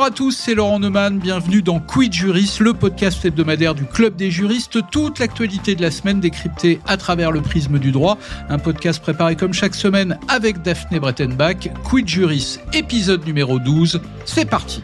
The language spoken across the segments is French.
Bonjour à tous, c'est Laurent Neumann. Bienvenue dans Quid Juris, le podcast hebdomadaire du Club des juristes. Toute l'actualité de la semaine décryptée à travers le prisme du droit. Un podcast préparé comme chaque semaine avec Daphné Brettenbach. Quid Juris, épisode numéro 12. C'est parti.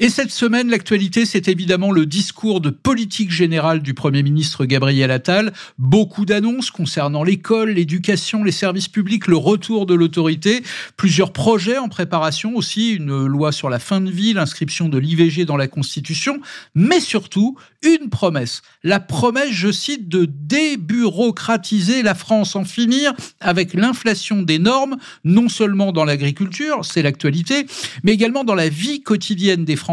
Et cette semaine, l'actualité, c'est évidemment le discours de politique générale du Premier ministre Gabriel Attal. Beaucoup d'annonces concernant l'école, l'éducation, les services publics, le retour de l'autorité, plusieurs projets en préparation aussi, une loi sur la fin de vie, l'inscription de l'IVG dans la Constitution, mais surtout une promesse. La promesse, je cite, de débureaucratiser la France, en finir avec l'inflation des normes, non seulement dans l'agriculture, c'est l'actualité, mais également dans la vie quotidienne des Français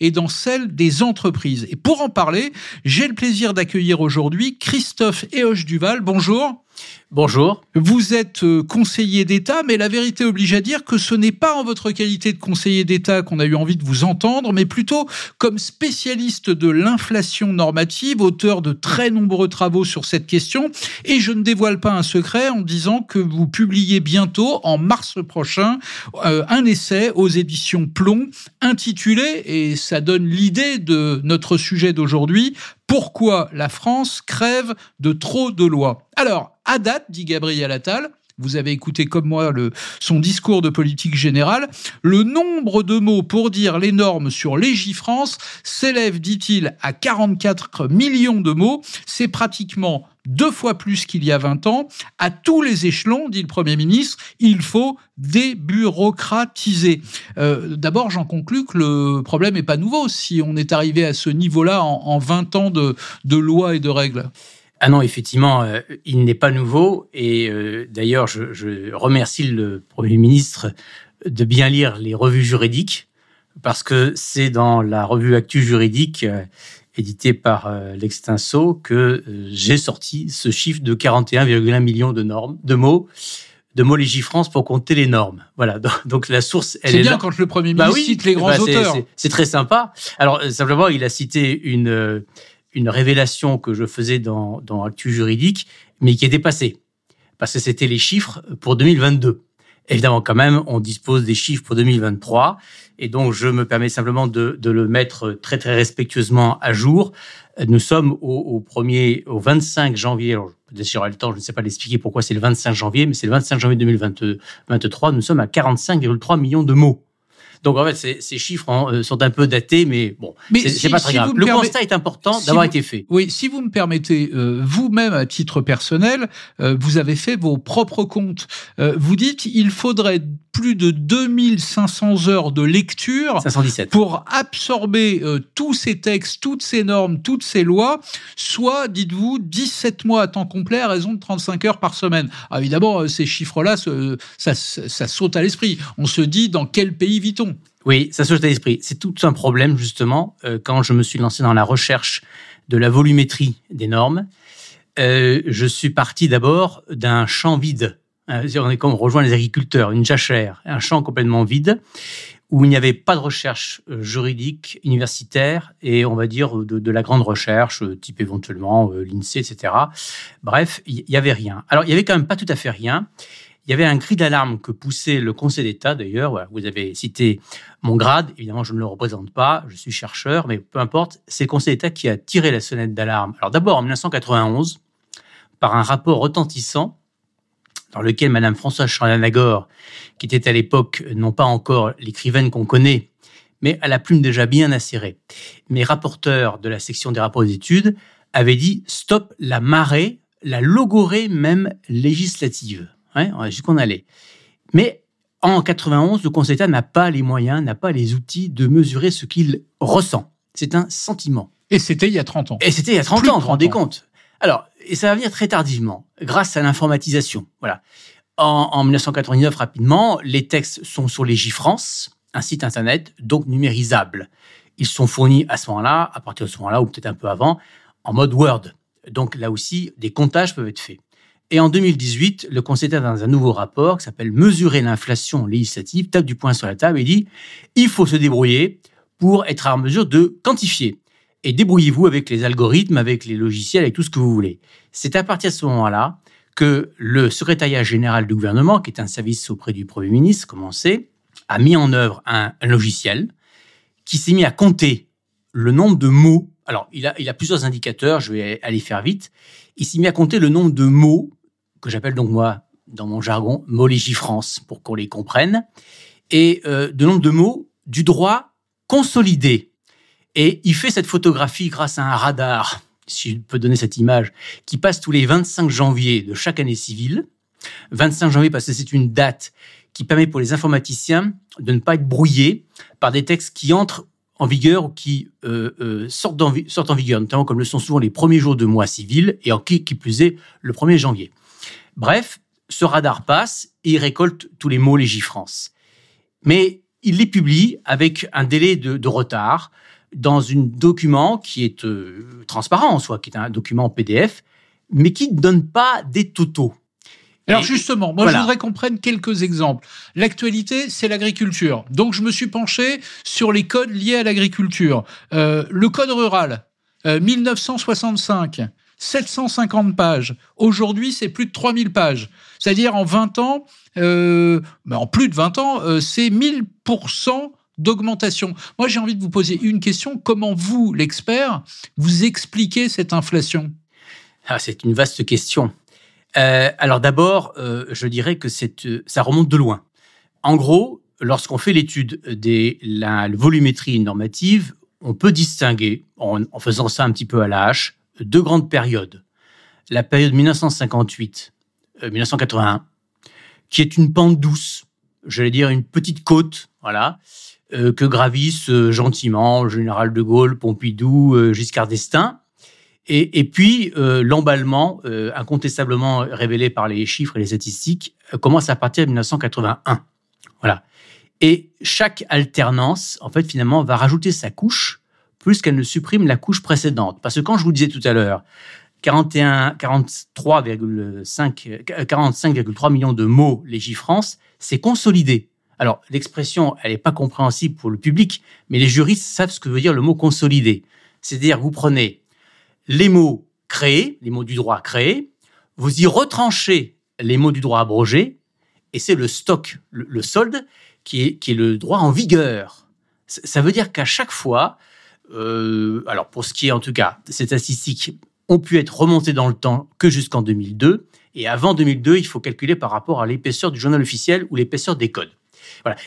et dans celle des entreprises. Et pour en parler, j'ai le plaisir d'accueillir aujourd'hui Christophe Eoche Duval. Bonjour. Bonjour. Vous êtes euh, conseiller d'État, mais la vérité oblige à dire que ce n'est pas en votre qualité de conseiller d'État qu'on a eu envie de vous entendre, mais plutôt comme spécialiste de l'inflation normative, auteur de très nombreux travaux sur cette question. Et je ne dévoile pas un secret en disant que vous publiez bientôt, en mars prochain, euh, un essai aux éditions Plomb intitulé, et ça donne l'idée de notre sujet d'aujourd'hui, pourquoi la France crève de trop de lois. Alors, à date, dit Gabriel Attal, vous avez écouté comme moi son discours de politique générale, le nombre de mots pour dire les normes sur Légifrance s'élève, dit-il, à 44 millions de mots. C'est pratiquement deux fois plus qu'il y a 20 ans. À tous les échelons, dit le Premier ministre, il faut débureaucratiser. Euh, D'abord, j'en conclus que le problème n'est pas nouveau si on est arrivé à ce niveau-là en, en 20 ans de lois et de règles. Ah non, effectivement, euh, il n'est pas nouveau. Et euh, d'ailleurs, je, je, remercie le Premier ministre de bien lire les revues juridiques, parce que c'est dans la revue Actu Juridique, euh, éditée par l'Extinso, que j'ai sorti ce chiffre de 41,1 millions de normes, de mots de mots légifrance pour compter les normes. Voilà. Donc, la source, elle est, est bien là. quand le Premier ministre bah oui, cite les grands bah auteurs. C'est très sympa. Alors, simplement, il a cité une une révélation que je faisais dans, dans Actu Juridique, mais qui est dépassée. Parce que c'était les chiffres pour 2022. Évidemment, quand même, on dispose des chiffres pour 2023. Et donc, je me permets simplement de, de le mettre très, très respectueusement à jour. Nous sommes au, premier, au 25 janvier. Peut-être j'aurai le temps, je ne sais pas l'expliquer pourquoi c'est le 25 janvier, mais c'est le 25 janvier 2023. Nous sommes à 45,3 millions de mots. Donc en fait, ces, ces chiffres hein, sont un peu datés, mais bon, c'est si, pas très si grave. Le constat est important si d'avoir été fait. Oui, si vous me permettez, euh, vous-même à titre personnel, euh, vous avez fait vos propres comptes. Euh, vous dites il faudrait plus de 2500 heures de lecture 517. pour absorber euh, tous ces textes, toutes ces normes, toutes ces lois, soit, dites-vous, 17 mois à temps complet à raison de 35 heures par semaine. Alors évidemment, euh, ces chiffres-là, ça, ça, ça saute à l'esprit. On se dit dans quel pays vit-on? Oui, ça saute à l'esprit. C'est tout un problème, justement, euh, quand je me suis lancé dans la recherche de la volumétrie des normes. Euh, je suis parti d'abord d'un champ vide on est rejoint les agriculteurs, une jachère, un champ complètement vide où il n'y avait pas de recherche euh, juridique universitaire et on va dire de, de la grande recherche, euh, type éventuellement l'INSEE, etc. Bref, il y avait rien. Alors il y avait quand même pas tout à fait rien. Il y avait un cri d'alarme que poussait le Conseil d'État, d'ailleurs. Vous avez cité mon grade. Évidemment, je ne le représente pas. Je suis chercheur, mais peu importe. C'est le Conseil d'État qui a tiré la sonnette d'alarme. Alors d'abord, en 1991, par un rapport retentissant dans lequel Madame Françoise Charles-Nagor, qui était à l'époque non pas encore l'écrivaine qu'on connaît, mais à la plume déjà bien acérée, mais rapporteur de la section des rapports d'études, avait dit stop la marée, la logorée même législative. Hein, jusqu'on allait. Mais en 91, le Conseil d'État n'a pas les moyens, n'a pas les outils de mesurer ce qu'il ressent. C'est un sentiment. Et c'était il y a 30 ans. Et c'était il y a 30 Plus ans, vous vous rendez compte alors, et ça va venir très tardivement, grâce à l'informatisation. Voilà. En, en, 1999, rapidement, les textes sont sur Légifrance, un site internet, donc numérisable. Ils sont fournis à ce moment-là, à partir de ce moment-là, ou peut-être un peu avant, en mode Word. Donc là aussi, des comptages peuvent être faits. Et en 2018, le Conseil d'État, dans un nouveau rapport qui s'appelle Mesurer l'inflation législative, tape du poing sur la table et dit il faut se débrouiller pour être en mesure de quantifier et débrouillez-vous avec les algorithmes, avec les logiciels, avec tout ce que vous voulez. C'est à partir de ce moment-là que le secrétariat général du gouvernement, qui est un service auprès du Premier ministre, comme a mis en œuvre un, logiciel qui s'est mis à compter le nombre de mots. Alors, il a, a plusieurs indicateurs, je vais aller faire vite. Il s'est mis à compter le nombre de mots, que j'appelle donc moi, dans mon jargon, mots légifrance, pour qu'on les comprenne, et euh, de nombre de mots du droit consolidé. Et il fait cette photographie grâce à un radar si je peux donner cette image, qui passe tous les 25 janvier de chaque année civile. 25 janvier parce que c'est une date qui permet pour les informaticiens de ne pas être brouillés par des textes qui entrent en vigueur ou qui euh, euh, sortent, en, vigueur, notamment comme le sont souvent les premiers jours de mois civil et en qui, plus est le 1er janvier. Bref, ce radar passe et il récolte tous les mots légifrance. Mais il les publie avec un délai de retard dans un document qui est euh, transparent en soi, qui est un document PDF, mais qui ne donne pas des totaux. Alors justement, moi je voudrais qu'on prenne quelques exemples. L'actualité, c'est l'agriculture. Donc je me suis penché sur les codes liés à l'agriculture. Euh, le code rural, 1965, euh, 750 pages. Aujourd'hui, c'est plus de 3000 pages. C'est-à-dire en 20 ans, mais en plus de 20 ans, c'est 1000% d'augmentation. Moi, j'ai envie de vous poser une question. Comment vous, l'expert, vous expliquez cette inflation? Ah, C'est une vaste question. Euh, alors d'abord, euh, je dirais que euh, ça remonte de loin. En gros, lorsqu'on fait l'étude de la volumétrie normative, on peut distinguer, en, en, faisant ça un petit peu à la hache, deux grandes périodes. La période 1958-1981, qui est une pente douce, j'allais dire une petite côte, voilà, que gravissent euh, gentiment général de Gaulle, Pompidou, euh, Giscard d'Estaing. Et, et, puis l'emballement, incontestablement révélé par les chiffres et les statistiques, commence à partir de 1981. Voilà. Et chaque alternance, en fait, finalement, va rajouter sa couche plus qu'elle ne supprime la couche précédente. Parce que quand je vous disais tout à l'heure, 41, 43,5, 45,3 millions de mots légifrance, c'est consolidé. Alors, l'expression, elle n'est pas compréhensible pour le public, mais les juristes savent ce que veut dire le mot consolidé. C'est-à-dire, vous prenez les mots créés, les mots du droit créés, vous y retranchez les mots du droit abrogé, et c'est le stock, le, solde, qui est, qui est le droit en vigueur. Ça veut dire qu'à chaque fois, euh, alors pour ce qui est en tout cas, ces statistiques ont pu être remontées dans le temps que jusqu'en 2002, et avant 2002, il faut calculer par rapport à l'épaisseur du journal officiel ou l'épaisseur des codes.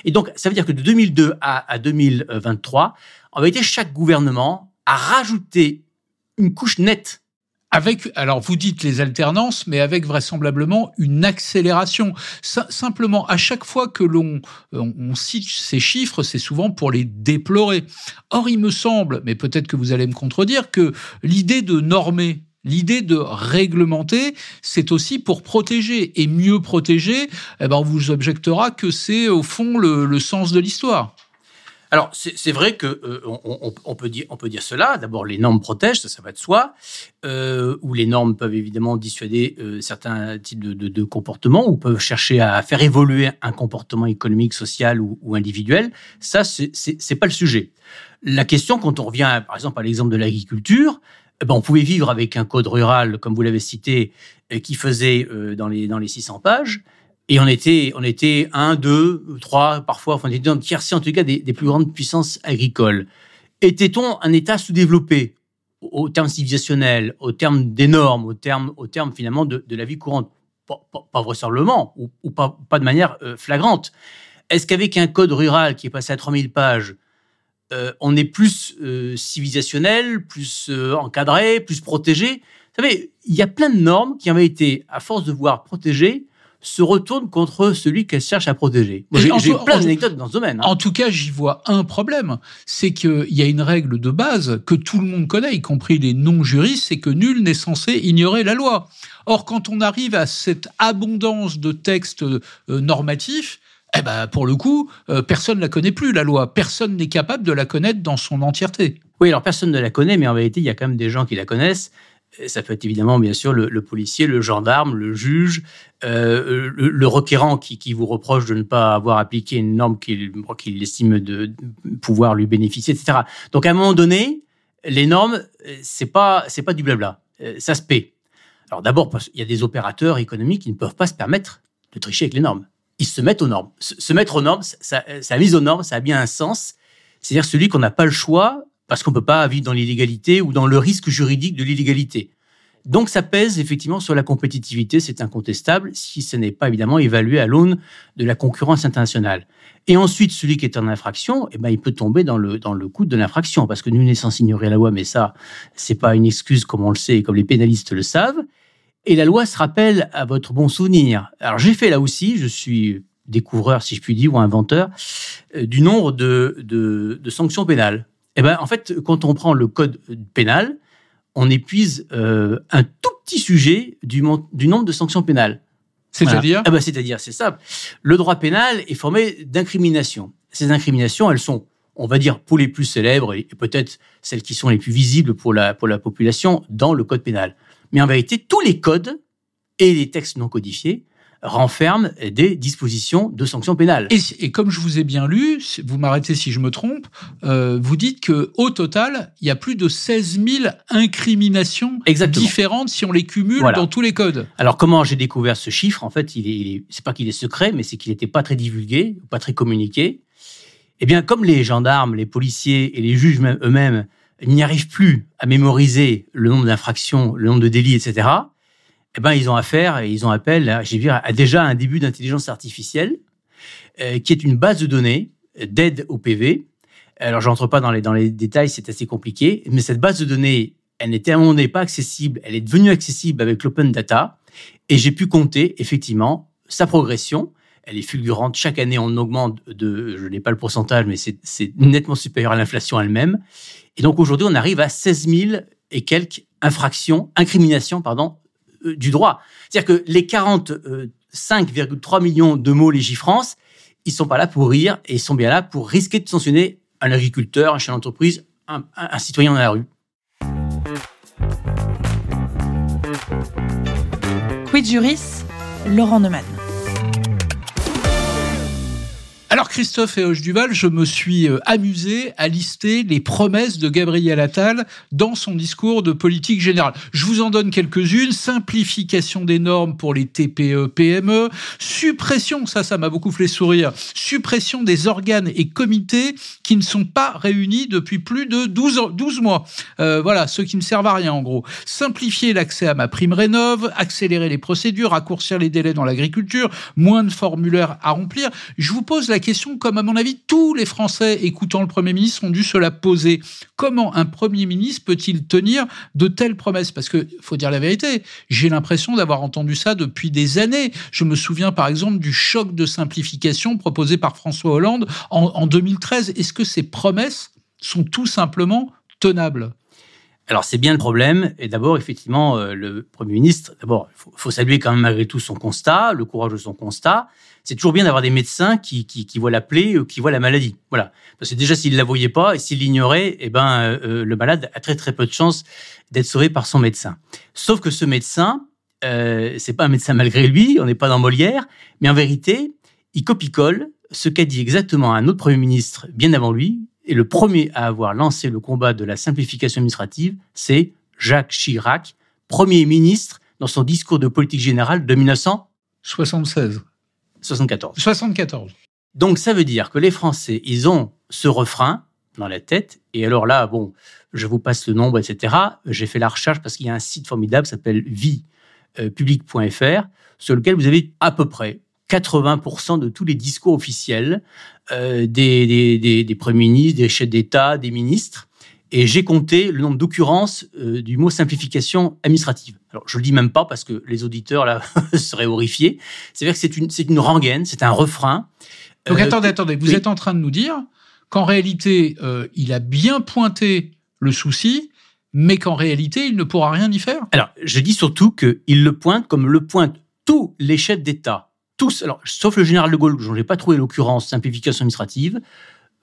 Et donc, ça veut dire que de 2002 à, 2023, en vérité, chaque gouvernement a rajouté une couche nette avec, alors vous dites les alternances, mais avec vraisemblablement une accélération. simplement, à chaque fois que l'on on cite ces chiffres, c'est souvent pour les déplorer. Or, il me semble, mais peut-être que vous allez me contredire, que l'idée de normer L'idée de réglementer, c'est aussi pour protéger. Et mieux protéger, eh ben on vous objectera que c'est au fond le, sens de l'histoire. Alors, c'est vrai que euh, on, peut dire, on peut dire cela. D'abord, les normes protègent, ça, ça va de soi. Euh, ou les normes peuvent évidemment dissuader euh, certains types de, comportements, ou peuvent chercher à faire évoluer un comportement économique, social ou, individuel. Ça, c'est pas le sujet. La question, quand on revient, par exemple, à l'exemple de l'agriculture, ben, on pouvait vivre avec un code rural, comme vous l'avez cité, euh, qui faisait euh, dans les dans les 600 pages. Et on était, on était un, deux, trois, parfois, enfin, on était dans tiercé, en tout cas, des, plus grandes puissances agricoles. Était-on un État sous-développé au terme civilisationnel, au terme des normes, au terme, au terme finalement de, la vie courante? Pas, pas, vraisemblablement, ou, pas, pas de manière euh, flagrante. Est-ce qu'avec un code rural qui est passé à 3000 pages, euh, on est plus euh, civilisationnel, plus euh, encadré, plus protégé. Vous savez, il y a plein de normes qui, en été, à force de voir protéger, se retournent contre celui qu'elles cherchent à protéger. J'ai plein d'anecdotes dans ce domaine. Hein. En tout cas, j'y vois un problème. C'est qu'il y a une règle de base que tout le monde connaît, y compris les non-juristes, c'est que nul n'est censé ignorer la loi. Or, quand on arrive à cette abondance de textes normatifs, eh ben, pour le coup, euh, personne ne la connaît plus, la loi. Personne n'est capable de la connaître dans son entièreté. Oui, alors personne ne la connaît, mais en vérité, il y a quand même des gens qui la connaissent. Ça peut être évidemment, bien sûr, le, policier, le gendarme, le juge, euh, le, requérant qui, vous reproche de ne pas avoir appliqué une norme qu'il estime de pouvoir lui bénéficier, etc. Donc, à un moment donné, les normes, c'est pas pas du blabla, euh, ça se paie. Alors d'abord, qu'il y a des opérateurs économiques qui ne peuvent pas se permettre de tricher avec les normes. Ils se mettent aux normes. Se, mettre aux normes, ça, ça, mise aux normes, ça a bien un sens. C'est-à-dire celui qu'on n'a pas le choix parce qu'on ne peut pas vivre dans l'illégalité ou dans le risque juridique de l'illégalité. Donc ça pèse effectivement sur la compétitivité, c'est incontestable, si ce n'est pas évidemment évalué à l'aune de la concurrence internationale. Et ensuite, celui qui est en infraction, eh ben, il peut tomber dans le, coup de l'infraction, parce que nul n'est censé ignorer la loi, mais ça, c'est pas une excuse comme on le sait et comme les pénalistes le savent. Et la loi se rappelle à votre bon souvenir. Alors j'ai fait là aussi, je suis découvreur, si je puis dire, ou inventeur, euh, du nombre de, de, de sanctions pénales. Eh ben, en fait, quand on prend le code pénal, on épuise euh, un tout petit sujet du, du nombre de sanctions pénales. C'est-à-dire ah bah, C'est-à-dire, c'est simple. Le droit pénal est formé d'incriminations. Ces incriminations, elles sont, on va dire, pour les plus célèbres et peut-être celles qui sont les plus visibles pour la, pour la population, dans le code pénal. Mais en vérité, tous les codes et les textes non codifiés renferme des dispositions de sanctions pénales. Et, comme je vous ai bien lu, vous m'arrêtez si je me trompe, euh, vous dites que au total, il y a plus de 16 000 incriminations différentes si on les cumule dans tous les codes. Alors comment j'ai découvert ce chiffre? En fait, il est, c'est pas qu'il est secret, mais c'est qu'il n'était pas très divulgué, pas très communiqué. Eh bien, comme les gendarmes, les policiers et les juges eux-mêmes n'y arrivent plus à mémoriser le nombre d'infractions, le nombre de délits, etc eh ben, ils ont affaire et ils ont appel, j'ai vu, à déjà un début d'intelligence artificielle, euh, qui est une base de données d'aide au PV. Alors, je rentre pas dans les, dans les détails, c'est assez compliqué, mais cette base de données, elle n'était à un moment donné pas accessible, elle est devenue accessible avec l'open data, et j'ai pu compter effectivement sa progression. Elle est fulgurante. Chaque année, on augmente de, je n'ai pas le pourcentage, mais c'est nettement supérieur à l'inflation elle-même. Et donc aujourd'hui, on arrive à 16 000 et quelques infractions, incriminations, pardon, euh, du droit. C'est-à-dire que les 45,3 millions de mots Légifrance, ils sont pas là pour rire et ils sont bien là pour risquer de sanctionner un agriculteur, un chef d'entreprise, un, citoyen dans la rue. Quid Juris, Laurent Neumann. Alors Christophe et Hoche Duval, je me suis euh, amusé à lister les promesses de Gabriel Attal dans son discours de politique générale. Je vous en donne quelques-unes. Simplification des normes pour les TPE, PME. Suppression, ça, ça m'a beaucoup fait sourire. Suppression des organes et comités qui ne sont pas réunis depuis plus de 12, 12 mois. Euh, voilà, ceux qui ne servent à rien en gros. Simplifier l'accès à ma prime rénov, accélérer les procédures, raccourcir les délais dans l'agriculture, moins de formulaires à remplir. Je vous pose la la question comme, à mon avis, tous les Français écoutant le Premier ministre ont dû se la poser. Comment un Premier ministre peut-il tenir de telles promesses? Parce que, faut dire la vérité, j'ai l'impression d'avoir entendu ça depuis des années. Je me souviens, par exemple, du choc de simplification proposé par François Hollande en, en 2013. Est-ce que ces promesses sont tout simplement tenables? Alors c'est bien le problème. Et d'abord, effectivement, euh, le Premier ministre, d'abord, il faut, saluer quand même malgré tout son constat, le courage de son constat. C'est toujours bien d'avoir des médecins qui, qui, qui voient la plaie ou qui voient la maladie. Voilà. Parce que déjà, s'il la voyait pas et s'il l'ignorait, eh ben, euh, euh, le malade a très très peu de chances d'être sauvé par son médecin. Sauf que ce médecin, euh, c'est pas un médecin malgré lui, on n'est pas dans Molière, mais en vérité, il copie-colle ce qu'a dit exactement un autre Premier ministre bien avant lui, et le premier à avoir lancé le combat de la simplification administrative, c'est Jacques Chirac, Premier ministre dans son discours de politique générale de 1976. 74. 74. Donc ça veut dire que les Français, ils ont ce refrain dans la tête. Et alors là, bon, je vous passe le nombre, etc. J'ai fait la recherche parce qu'il y a un site formidable qui s'appelle viepublic.fr sur lequel vous avez à peu près 80% de tous les discours officiels euh, des, des, des, premiers ministres, des chefs d'État, des ministres. Et j'ai compté le nombre d'occurrences euh, du mot simplification administrative. Alors, je le dis même pas parce que les auditeurs là seraient horrifiés. C'est-à-dire que c'est une, c'est une rengaine, c'est un refrain. Donc, euh, attendez, attendez. Vous êtes en train de nous dire qu'en réalité, il a bien pointé le souci, mais qu'en réalité, il ne pourra rien y faire? Alors, je dis surtout qu'il le pointe comme le pointent tous les chefs d'État tous, alors, sauf le général de Gaulle, je n'ai pas trouvé l'occurrence simplification administrative.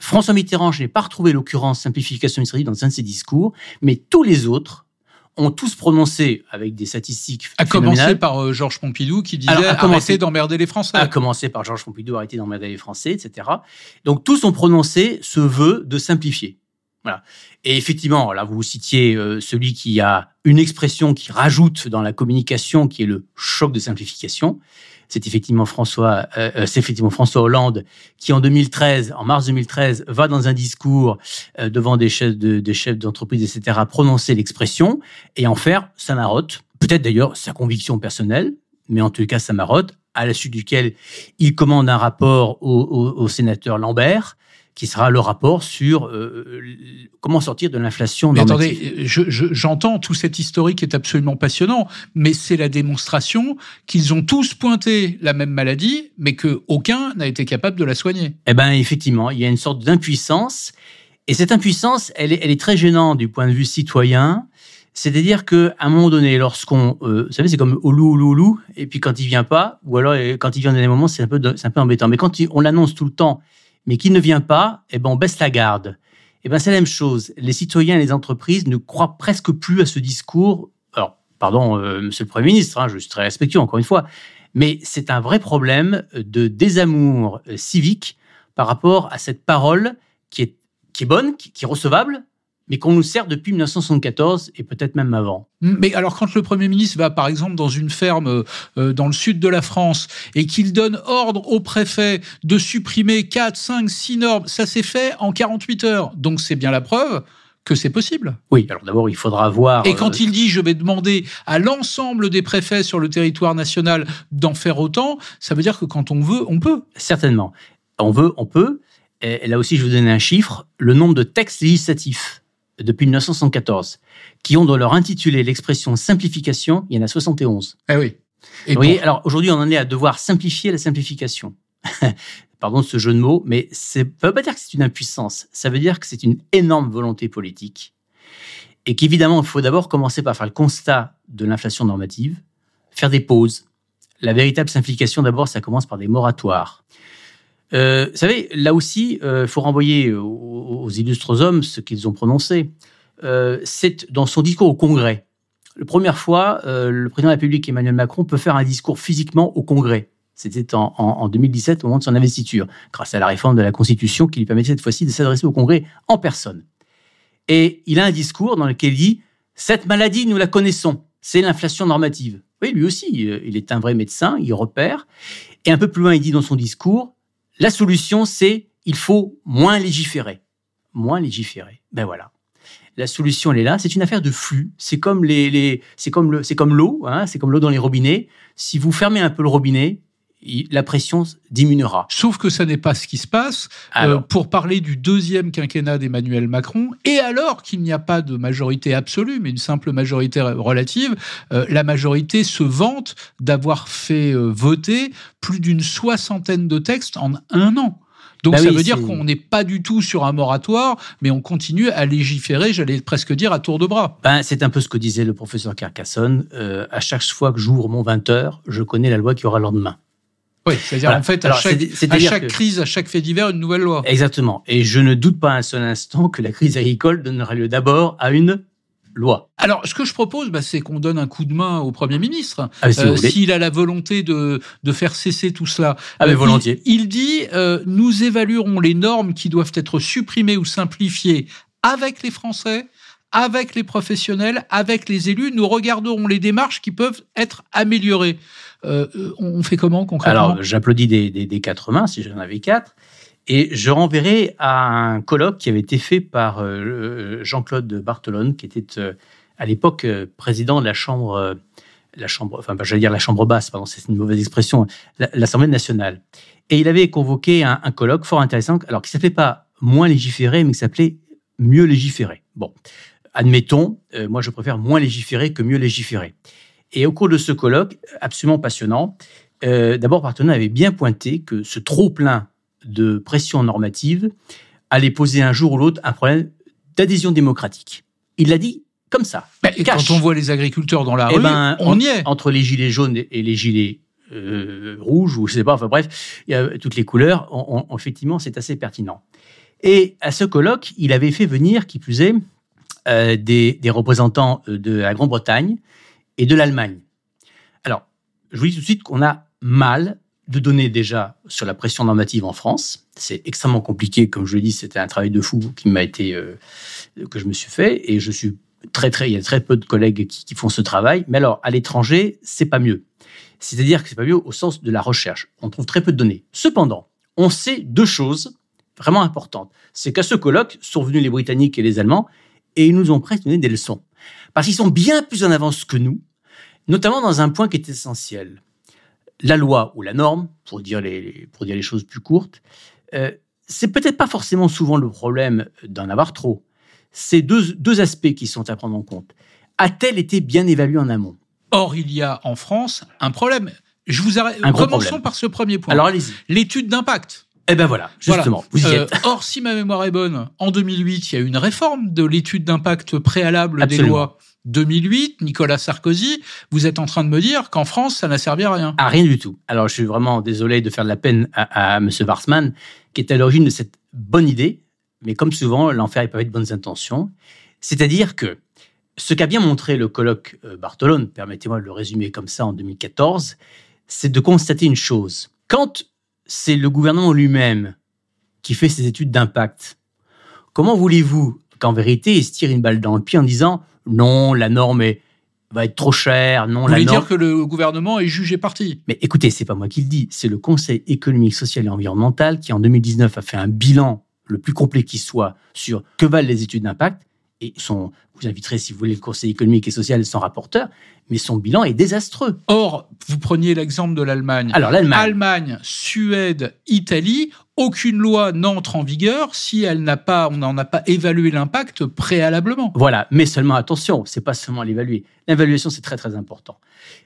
François Mitterrand, je n'ai pas retrouvé l'occurrence simplification administrative dans un de ses discours, mais tous les autres ont tous prononcé avec des statistiques. À commencer par euh, Georges Pompidou qui disait à arrêtez d'emmerder les Français. À commencer par Georges Pompidou, arrêtez d'emmerder les Français, etc. Donc tous ont prononcé ce vœu de simplifier. Voilà. Et effectivement, là, vous citiez euh, celui qui a une expression qui rajoute dans la communication, qui est le choc de simplification. C'est effectivement François, euh, euh, c'est effectivement François Hollande qui, en 2013, en mars 2013, va dans un discours devant des chefs de, chefs d'entreprise, etc., prononcer l'expression et en faire sa marotte. Peut-être d'ailleurs sa conviction personnelle, mais en tout cas sa marotte, à la suite duquel il commande un rapport au, au, au sénateur Lambert qui sera le rapport sur euh, comment sortir de l'inflation. Mais attendez, j'entends je, tout cet historique est absolument passionnant, mais c'est la démonstration qu'ils ont tous pointé la même maladie, mais que aucun n'a été capable de la soigner. Eh ben effectivement, il y a une sorte d'impuissance, et cette impuissance, elle est, elle est très gênante du point de vue citoyen. C'est-à-dire que à un moment donné, lorsqu'on, euh, vous savez, c'est comme loup, au loup, et puis quand il vient pas, ou alors quand il vient dans des moments, c'est un peu, c'est un peu embêtant. Mais quand on l'annonce tout le temps mais qui ne vient pas, eh ben, on baisse la garde. Eh ben, c'est la même chose. Les citoyens et les entreprises ne croient presque plus à ce discours. Alors, pardon, euh, monsieur le Premier ministre, hein, je suis très respectueux, encore une fois, mais c'est un vrai problème de désamour euh, civique par rapport à cette parole qui est, qui est bonne, qui, qui est recevable, mais qu'on nous sert depuis 1974 et peut-être même avant. Mais alors quand le Premier ministre va par exemple dans une ferme euh, dans le sud de la France et qu'il donne ordre au préfet de supprimer 4, 5, 6 normes, ça s'est fait en 48 heures. Donc c'est bien la preuve que c'est possible. Oui, alors d'abord, il faudra voir. Et quand euh, il dit je vais demander à l'ensemble des préfets sur le territoire national d'en faire autant, ça veut dire que quand on veut, on peut. Certainement. On veut, on peut. Et là aussi, je vais vous donner un chiffre le nombre de textes législatifs depuis 1974, qui ont dans leur intitulé l'expression simplification, il y en a 71. Eh oui. Et oui, alors aujourd'hui, on en est à devoir simplifier la simplification. Pardon de ce jeu de mots, mais ça ne veut pas dire que c'est une impuissance, ça veut dire que c'est une énorme volonté politique. Et qu'évidemment, il faut d'abord commencer par faire le constat de l'inflation normative, faire des pauses. La véritable simplification, d'abord, ça commence par des moratoires. Euh, vous savez, là aussi, il euh, faut renvoyer aux, illustres hommes ce qu'ils ont prononcé. Euh, c'est dans son discours au Congrès. La première fois, le président de la République Emmanuel Macron peut faire un discours physiquement au Congrès. C'était en, en, 2017, au moment de son investiture, grâce à la réforme de la Constitution qui lui permettait cette fois-ci de s'adresser au Congrès en personne. Et il a un discours dans lequel il dit Cette maladie, nous la connaissons, c'est l'inflation normative. Oui, lui aussi, il est un vrai médecin, il repère. Et un peu plus loin, il dit dans son discours la solution, c'est il faut moins légiférer. Moins légiférer. Ben voilà. La solution, elle est là. C'est une affaire de flux. C'est comme les, c'est comme le, c'est comme l'eau. Hein, c'est comme l'eau dans les robinets. Si vous fermez un peu le robinet, la pression diminuera. Sauf que ça n'est pas ce qui se passe. Euh, pour parler du deuxième quinquennat d'Emmanuel Macron, et alors qu'il n'y a pas de majorité absolue, mais une simple majorité relative, euh, la majorité se vante d'avoir fait euh, voter plus d'une soixantaine de textes en un an. Donc bah ça veut dire qu'on n'est pas du tout sur un moratoire, mais on continue à légiférer, j'allais presque dire, à tour de bras. Ben, c'est un peu ce que disait le professeur Carcassonne. à chaque fois que j'ouvre mon 20 heures, je connais la loi qui aura le lendemain. Oui, c'est-à-dire en fait, à chaque, crise, à chaque fait divers, une nouvelle loi. Exactement. Et je ne doute pas un seul instant que la crise agricole donnera lieu d'abord à une loi. Alors, ce que je propose, bah, c'est qu'on donne un coup de main au Premier ministre, ah, euh, s'il a la volonté de, de faire cesser tout cela. Ah, euh, volontiers. Il, dit, euh, nous évaluerons les normes qui doivent être supprimées ou simplifiées avec les Français, avec les professionnels, avec les élus. Nous regarderons les démarches qui peuvent être améliorées. Euh, on fait comment concrètement? Alors, j'applaudis des, quatre mains, si j'en avais quatre. Et je renverrai à un colloque qui avait été fait par euh, Jean-Claude Barthelone, qui était euh, à l'époque président de la Chambre, la chambre, enfin, j'allais dire la Chambre basse, pardon, c'est une mauvaise expression, l'Assemblée nationale. Et il avait convoqué un, colloque fort intéressant, alors qui s'appelait pas moins légiférer, mais qui s'appelait mieux légiférer. Bon, admettons, moi je préfère moins légiférer que mieux légiférer. Et au cours de ce colloque, absolument passionnant, euh, d'abord Partenay avait bien pointé que ce trop-plein de pression normative allait poser un jour ou l'autre un problème d'adhésion démocratique. Il l'a dit comme ça. quand on voit les agriculteurs dans la eh rue, ben, on, y est. Entre les gilets jaunes et les gilets euh, rouges, ou je sais pas, enfin bref, il y a toutes les couleurs, effectivement, c'est assez pertinent. Et à ce colloque, il avait fait venir, qui plus est, euh, des, des, représentants de la Grande-Bretagne, et de l'Allemagne. Alors, je vous dis tout de suite qu'on a mal de données déjà sur la pression normative en France. C'est extrêmement compliqué, comme je le dis, c'était un travail de fou qui m'a été euh, que je me suis fait et je suis très très il y a très peu de collègues qui, qui font ce travail. Mais alors à l'étranger, c'est pas mieux. C'est-à-dire que c'est pas mieux au sens de la recherche. On trouve très peu de données. Cependant, on sait deux choses vraiment importantes. C'est qu'à ce colloque sont venus les Britanniques et les Allemands et ils nous ont presque donné des leçons. Parce qu'ils sont bien plus en avance que nous, notamment dans un point qui est essentiel. La loi ou la norme, pour dire les, pour dire les choses plus courtes, euh, c'est peut-être pas forcément souvent le problème d'en avoir trop. C'est deux, deux aspects qui sont à prendre en compte. A-t-elle été bien évaluée en amont? Or, il y a en France un problème. Je vous arrête. Par ce premier point. Alors allez-y. L'étude d'impact. Eh ben voilà, justement, Voilà. vous y Euh, or, si ma mémoire est bonne, en 2008, il y a eu une réforme de l'étude d'impact préalable des lois. 2008, Nicolas Sarkozy, vous êtes en train de me dire qu'en France, ça n'a servi à rien. Ah, rien du tout. Alors, je suis vraiment désolé de faire de la peine à, à M. Warsman, qui est à l'origine de cette bonne idée, mais comme souvent, l'enfer est pavé de bonnes intentions. C'est-à-dire que ce qu'a bien montré le colloque euh, Bartolone, permettez-moi de le résumer comme ça en 2014, c'est de constater une chose. Quand c'est le gouvernement lui-même qui fait ses études d'impact, comment voulez-vous qu'en vérité, il se tire une balle dans le pied en disant non, la norme est, va être trop chère, non, Vous la norme... dire que le gouvernement est jugé parti. Mais écoutez, c'est pas moi qui le dis, c'est le Conseil économique, social et environnemental qui en 2019 a fait un bilan le plus complet qui soit sur que valent les études d'impact et son vous inviterez si vous voulez le Conseil économique et social son rapporteur, mais son bilan est désastreux. Or, vous preniez l'exemple de l'Allemagne. Alors l'Allemagne, Allemagne, Suède, Italie, aucune loi n'entre en vigueur si elle n'a pas, on n'en a pas évalué l'impact préalablement. voilà, mais seulement attention, c'est pas seulement l'évaluer. L'évaluation c'est très très important.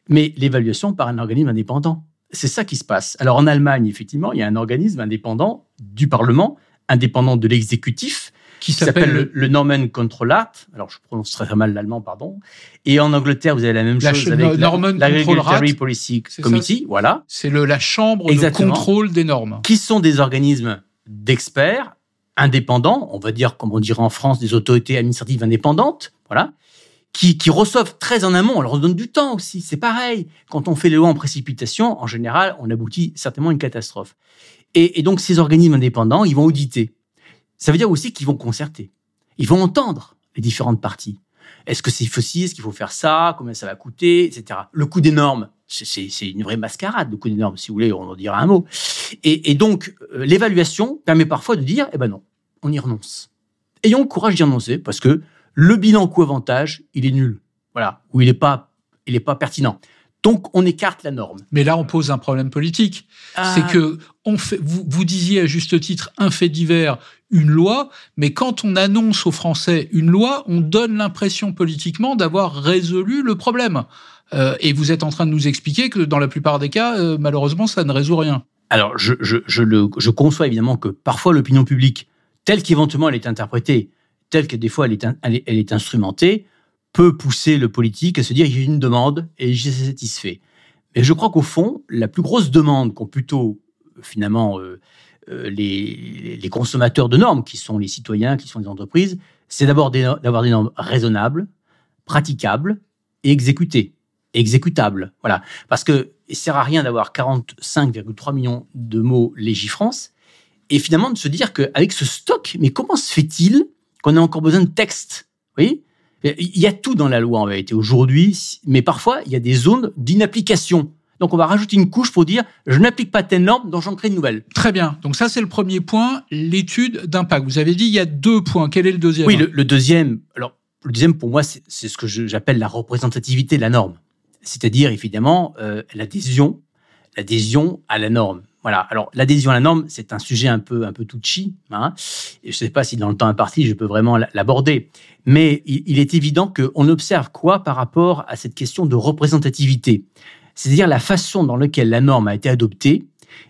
Mais l'évaluation par un organisme indépendant. C'est ça qui se passe. Alors en Allemagne, effectivement, il y a un organisme indépendant du Parlement, indépendant de l'exécutif, Qui s'appelle le, le Norman Control Act. Alors, je prononce très mal l'allemand, pardon. Et en Angleterre, vous avez la même La chose ch- avec Norman la Regulatory. Policy ça, Committee, voilà, C'est la chambre Exactement. de contrôle des normes. qui sont des organismes d'experts indépendants, on va dire, comme on dirait en France, des autorités administratives indépendantes, voilà, qui, qui reçoivent très en amont. On leur donne du temps aussi, c'est pareil. Quand on fait les lois en précipitation, en général, on aboutit certainement à une catastrophe. Et, et donc, ces organismes indépendants, ils vont auditer. Ça veut dire aussi qu'ils vont concerter. Ils vont entendre les différentes parties. Est-ce que c'est facile? Est-ce qu'il faut faire ça? Combien ça va coûter? Etc. Le coût des normes, c'est- c'est c'est une vraie mascarade, le coût des normes. Si vous voulez, on en dira un mot. Et, et donc, euh, l'évaluation permet parfois de dire, eh ben non, on y renonce. Ayons le courage d'y renoncer, parce que le bilan coût-avantage, il est nul. Voilà. Ou il n'est pas, il est pas pertinent. Donc, on écarte la norme. Mais là, on pose un problème politique. C'est Ah, que on fait, vous, vous disiez à juste titre un fait divers, une loi, mais quand on annonce aux Français une loi, on donne l'impression politiquement d'avoir résolu le problème. Euh, et vous êtes en train de nous expliquer que dans la plupart des cas, euh, malheureusement, ça ne résout rien. Alors, je, conçois évidemment que parfois l'opinion publique, telle qu'éventuellement elle est interprétée, telle que des fois elle est, instrumentée, peut pousser le politique à se dire j'ai une demande et j'ai satisfait. Mais je crois qu'au fond, la plus grosse demande qu'ont plutôt finalement euh, les, les consommateurs de normes, qui sont les citoyens, qui sont les entreprises, c'est d'abord d'avoir des normes raisonnables, praticables et exécutées, exécutables. Voilà. Parce que il sert à rien d'avoir 45,3 millions de mots Légifrance et finalement de se dire qu'avec ce stock, mais comment se fait-il qu'on ait encore besoin de texte? Vous voyez? Il y a tout dans la loi en vérité aujourd'hui, mais parfois il y a des zones d'inapplication. Donc on va rajouter une couche pour dire je n'applique pas telle norme, donc j'en crée une nouvelle. Très bien. Donc ça, c'est le premier point, l'étude d'impact. Vous avez dit il y a deux points. Quel est le deuxième? Oui, le, le deuxième, alors le deuxième pour moi, c'est ce que j'appelle la représentativité de la norme, c'est-à-dire évidemment euh, l'adhésion, l'adhésion à la norme. Voilà. Alors l'adhésion à la norme, c'est un sujet un peu un peu touchy. Hein, et je ne sais pas si dans le temps imparti, je peux vraiment l'aborder. Mais il, il est évident qu'on observe quoi par rapport à cette question de représentativité, c'est-à-dire la façon dans laquelle la norme a été adoptée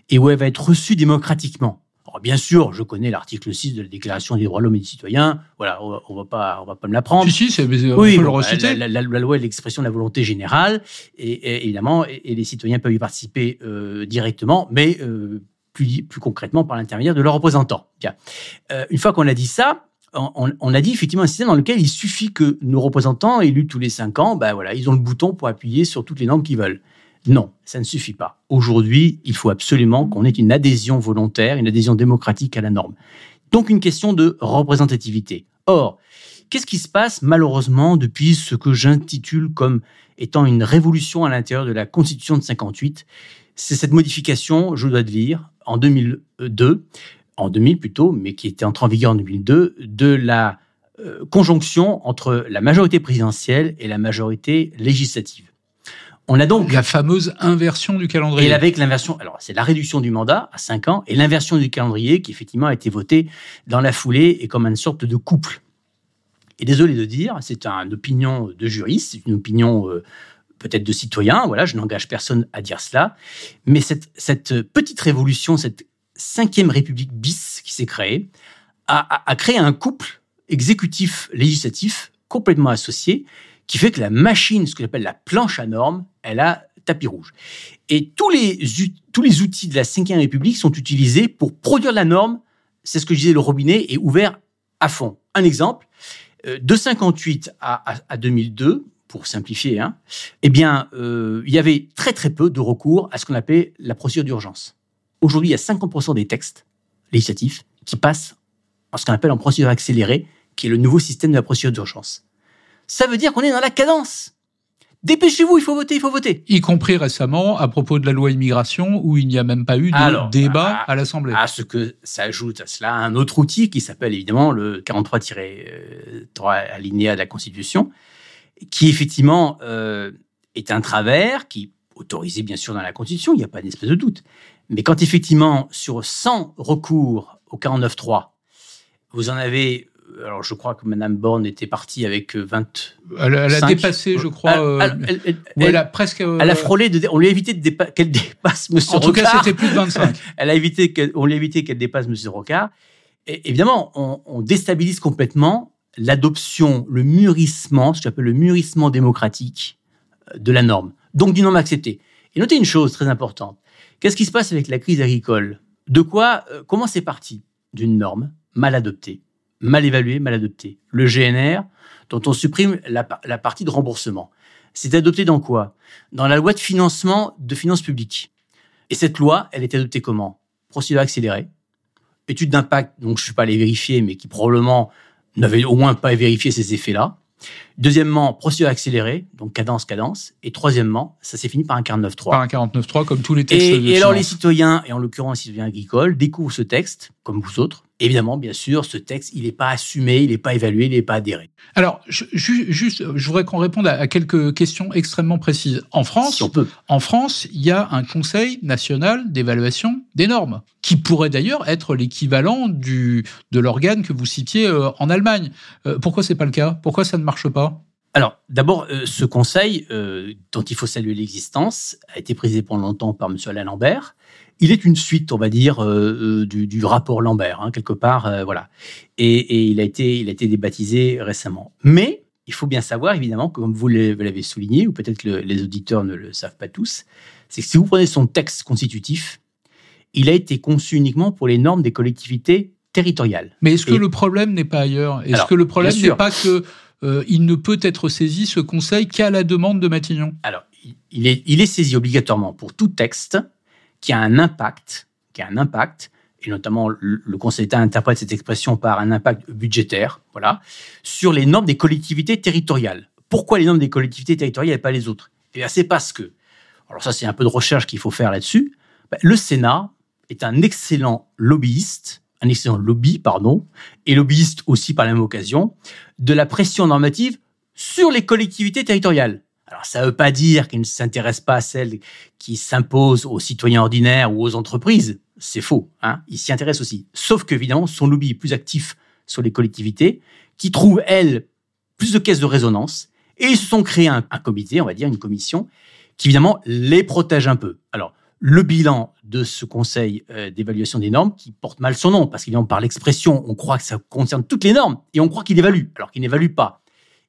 et où elle va être reçue démocratiquement. Alors, bien sûr, je connais l'article 6 de la Déclaration des droits de l'homme et du citoyen. Voilà, on on va pas, on va pas me l'apprendre. Si, si, c'est, on peut le reciter. la, la- la loi est l'expression de la volonté générale, et, et évidemment, et, et les citoyens peuvent y participer euh, directement, mais euh, plus, plus concrètement par l'intermédiaire de leurs représentants. Bien. Euh, une fois qu'on a dit ça, on, on- on a dit effectivement un système dans lequel il suffit que nos représentants élus tous les cinq ans, ben voilà, ils ont le bouton pour appuyer sur toutes les normes qu'ils veulent. Non, ça ne suffit pas. Aujourd'hui, il faut absolument qu'on ait une adhésion volontaire, une adhésion démocratique à la norme. Donc une question de représentativité. Or, qu'est-ce qui se passe malheureusement depuis ce que j'intitule comme étant une révolution à l'intérieur de la Constitution de 58 C'est cette modification, je dois le dire, en 2002, en 2000 plutôt, mais qui était entrée en vigueur en 2002, de la euh, conjonction entre la majorité présidentielle et la majorité législative. On a donc la fameuse inversion du calendrier. Et avec l'inversion, alors c'est la réduction du mandat à 5 ans et l'inversion du calendrier qui effectivement a été votée dans la foulée et comme une sorte de couple. Et désolé de dire, c'est une opinion de juriste, c'est une opinion euh, peut-être de citoyen, voilà, je n'engage personne à dire cela, mais cette, cette petite révolution, cette cinquième république bis qui s'est créée, a, a créé un couple exécutif législatif complètement associé qui fait que la machine, ce que j'appelle la planche à normes, elle a tapis rouge. Et tous les, tous les outils de la Ve République sont utilisés pour produire la norme. C'est ce que je disais, le robinet est ouvert à fond. Un exemple, euh, de 58 à, à, 2002, pour simplifier, hein, eh bien, euh, il y avait très très peu de recours à ce qu'on appelait la procédure d'urgence. Aujourd'hui, il y a 50% des textes législatifs qui passent en ce qu'on appelle en procédure accélérée, qui est le nouveau système de la procédure d'urgence. Ça veut dire qu'on est dans la cadence. Dépêchez-vous, il faut voter, il faut voter. Y compris récemment à propos de la loi immigration où il n'y a même pas eu de débat à, l'Assemblée. À ce que s'ajoute à cela un autre outil qui s'appelle évidemment le 43-3 alinéa de la Constitution, qui effectivement euh, est un travers qui autorisé bien sûr dans la Constitution, il n'y a pas d'espèce de doute. Mais quand effectivement sur 100 recours au 49-3, vous en avez alors je crois que Madame Borne était partie avec 20. Euh, elle, a dépassé, je crois. Elle, a presque. Elle a frôlé. De, on lui a évité qu'elle dépasse Monsieur En tout cas, c'était plus de 25. elle a évité on lui a évité qu'elle dépasse Monsieur Rocard. Et évidemment, on, déstabilise complètement l'adoption, le mûrissement, ce que j'appelle le mûrissement démocratique euh, de la norme. Donc d'une norme acceptée. Et notez une chose très importante. Qu'est-ce qui se passe avec la crise agricole? De quoi euh, Comment c'est parti D'une norme mal adoptée? Mal évalué, mal adopté. Le GNR, dont on supprime la, partie de remboursement. C'est adopté dans quoi? Dans la loi de financement de finances publiques. Et cette loi, elle est adoptée comment? Procédure accélérée, étude d'impact, donc je ne suis pas allé vérifier, mais qui probablement n'avait au moins pas vérifié ces effets-là. Deuxièmement, procédure accélérée, donc cadence, cadence. Et troisièmement, ça s'est fini par un 49.3. Par un 49.3, comme tous les textes. Et, et alors les citoyens, et en l'occurrence les citoyens agricoles, découvrent ce texte, comme vous autres, Évidemment, bien sûr, ce texte, il n'est pas assumé, il n'est pas évalué, il n'est pas adhéré. Alors, je, juste, je voudrais qu'on réponde à, quelques questions extrêmement précises. En France, en France, il y a un Conseil national d'évaluation des normes, qui pourrait d'ailleurs être l'équivalent de l'organe que vous citiez euh, en Allemagne. Euh, pourquoi c'est pas le cas? Pourquoi ça ne marche pas? Alors, d'abord, euh, ce conseil, dont il faut saluer l'existence, a été présidé pendant longtemps par M. Alain Lambert, il est une suite, on va dire, euh, euh, du, rapport Lambert, hein, quelque part, euh, voilà. Et, il a été, il a été débaptisé récemment. Mais il faut bien savoir, évidemment, comme vous l'avez souligné, ou peut-être que les auditeurs ne le savent pas tous, c'est que si vous prenez son texte constitutif, il a été conçu uniquement pour les normes des collectivités territoriales. Mais est-ce que le problème n'est pas ailleurs? Est-ce que le problème n'est pas que il ne peut être saisi ce Conseil qu'à la demande de Matignon Alors, il est, il est saisi obligatoirement pour tout texte qui a un impact, qui a un impact, et notamment le Conseil d'État interprète cette expression par un impact budgétaire, voilà, sur les normes des collectivités territoriales. Pourquoi les normes des collectivités territoriales et pas les autres? Et c'est parce que, alors ça c'est un peu de recherche qu'il faut faire là-dessus, bah, le Sénat est un excellent lobbyiste, un excellent lobby, pardon, et lobbyiste aussi par la même occasion, de la pression normative sur les collectivités territoriales. Alors, ça ne veut pas dire qu'il ne s'intéresse pas à celles qui s'imposent aux citoyens ordinaires ou aux entreprises. C'est faux. Hein il s'y intéresse aussi. Sauf qu'évidemment, son lobby est plus actif sur les collectivités, qui trouvent, elles, plus de caisses de résonance. Et ils se sont créés un, comité, on va dire, une commission, qui évidemment les protège un peu. Alors, le bilan de ce conseil euh, d'évaluation des normes, qui porte mal son nom, parce qu'évidemment, par l'expression, on croit que ça concerne toutes les normes, et on croit qu'il évalue, alors qu'il n'évalue pas.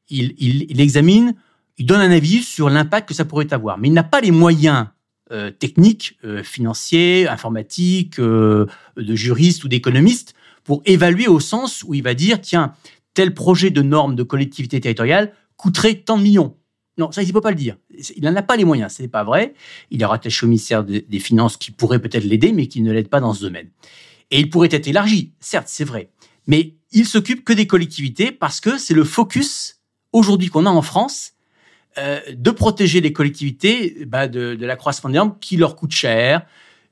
Il, il, il examine il donne un avis sur l'impact que ça pourrait avoir. Mais il n'a pas les moyens euh, techniques, euh, financiers, informatiques, euh, de juristes ou d'économistes pour évaluer au sens où il va dire, tiens, tel projet de norme de collectivité territoriale coûterait tant de millions. Non, ça, il ne peut pas le dire. Il n'en a pas les moyens, ce n'est pas vrai. Il est rattaché au ministère des Finances qui pourrait peut-être l'aider, mais qui ne l'aide pas dans ce domaine. Et il pourrait être élargi, certes, c'est vrai. Mais il s'occupe que des collectivités parce que c'est le focus aujourd'hui qu'on a en France euh, de protéger les collectivités bah, de, la croissance normes qui leur coûte cher,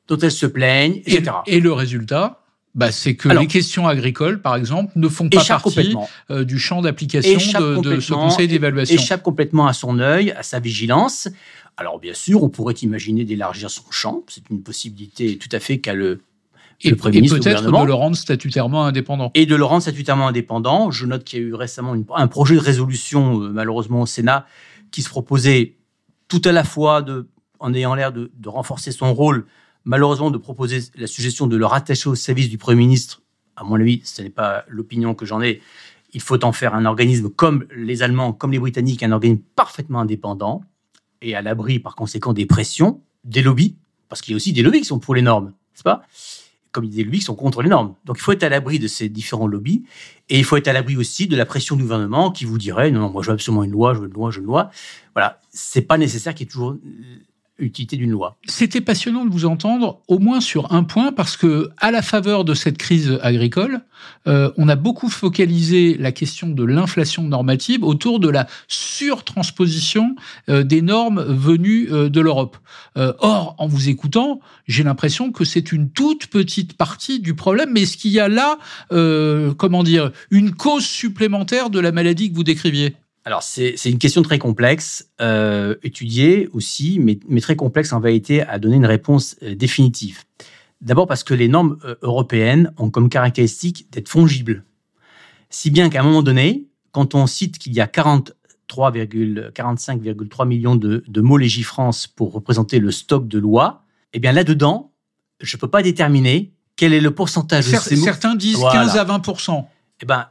dont elles se plaignent, etc. Et, le résultat bah, c'est que les questions agricoles, par exemple, ne font pas partie euh, du champ d'application de, ce conseil d'évaluation. Échappe complètement à son œil, à sa vigilance. Alors bien sûr, on pourrait imaginer d'élargir son champ. C'est une possibilité tout à fait qu'a le et, peut-être de le rendre statutairement indépendant. Et de le rendre statutairement indépendant. Je note qu'il y a eu récemment un projet de résolution, euh, malheureusement au Sénat, qui se proposait tout à la fois, de, en ayant l'air de, renforcer son rôle, malheureusement de proposer la suggestion de le rattacher au service du Premier ministre. À mon avis, ce n'est pas l'opinion que j'en ai. Il faut en faire un organisme comme les Allemands, comme les Britanniques, un organisme parfaitement indépendant et à l'abri, par conséquent, des pressions, des lobbies, parce qu'il y a aussi des lobbies qui sont pour les normes, n'est-ce pas? Comme il disait lui, qui sont contre les normes. Donc il faut être à l'abri de ces différents lobbies et il faut être à l'abri aussi de la pression du gouvernement qui vous dirait non, non moi je veux absolument une loi, je veux une loi, je veux une loi. Voilà, c'est pas nécessaire qu'il y ait toujours C'était passionnant de vous entendre, au moins sur un point, parce que à la faveur de cette crise agricole, euh, on a beaucoup focalisé la question de l'inflation normative autour de la surtransposition euh, des normes venues euh, de l'Europe. or, en vous écoutant, j'ai l'impression que c'est une toute petite partie du problème. Mais est-ce qu'il y a là, comment dire, une cause supplémentaire de la maladie que vous décriviez? Alors, c'est une question très complexe, euh, étudiée aussi, mais, très complexe en vérité à donner une réponse euh, définitive. D'abord parce que les normes euh, européennes ont comme caractéristique d'être fongibles. Si bien qu'à un moment donné, quand on cite qu'il y a 45,3 millions de, de mots légifrance pour représenter le stock de lois, eh bien là-dedans, je ne peux pas déterminer quel est le pourcentage de ces mots. Certains disent 15 à 20% Eh ben,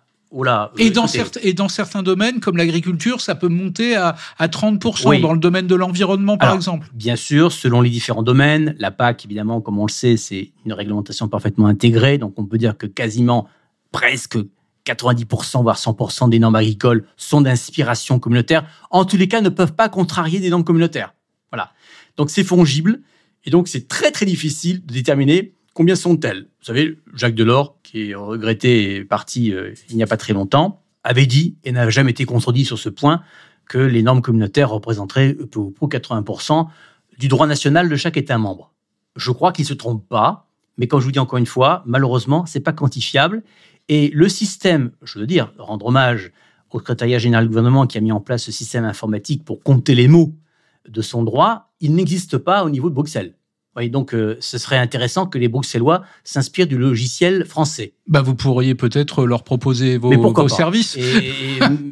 et, dans et dans certains domaines, comme l'agriculture, ça peut monter à, à 30%, dans le domaine de l'environnement, par exemple. Bien sûr, selon les différents domaines. La PAC, évidemment, comme on le sait, c'est une réglementation parfaitement intégrée. Donc, on peut dire que quasiment, presque 90%, voire 100% des normes agricoles sont d'inspiration communautaire. En tous les cas, ne peuvent pas contrarier des normes communautaires. Voilà. Donc, c'est fongible. Et donc, c'est très, très difficile de déterminer Combien sont-elles? Vous savez, Jacques Delors, qui est regretté et parti euh, il n'y a pas très longtemps, avait dit, et n'a jamais été contredit sur ce point, que les normes communautaires représenteraient pour 80% du droit national de chaque État membre. Je crois qu'il ne se trompe pas, mais comme je vous dis encore une fois, malheureusement, c'est pas quantifiable. Et le système, je veux dire, rendre hommage au secrétariat général du gouvernement qui a mis en place ce système informatique pour compter les mots de son droit, il n'existe pas au niveau de Bruxelles donc, euh, ce serait intéressant que les Bruxellois s'inspirent du logiciel français. Bah, vous pourriez peut-être leur proposer vos, vos services. Et,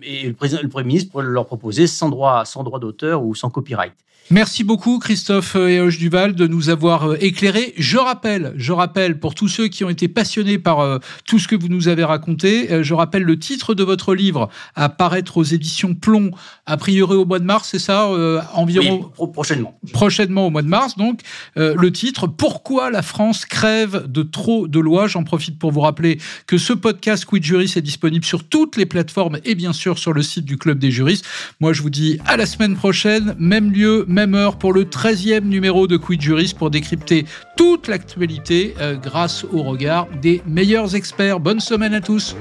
et, le, président, le Premier ministre pourrait leur proposer sans droit, sans droit d'auteur ou sans copyright. Merci beaucoup Christophe Eoche Duval de nous avoir euh, éclairé. Je rappelle, je rappelle pour tous ceux qui ont été passionnés par euh, tout ce que vous nous avez raconté, euh, je rappelle le titre de votre livre à paraître aux éditions Plomb a priori au mois de mars, c'est ça environ prochainement. Prochainement au mois de mars donc le titre Pourquoi la France crève de trop de lois? J'en profite pour vous rappeler que ce podcast Quid Juris est disponible sur toutes les plateformes et bien sûr sur le site du club des juristes. Moi je vous dis à la semaine prochaine, même lieu même heure pour le 13e numéro de Quid Juris pour décrypter toute l'actualité euh, grâce au regard des meilleurs experts. Bonne semaine à tous.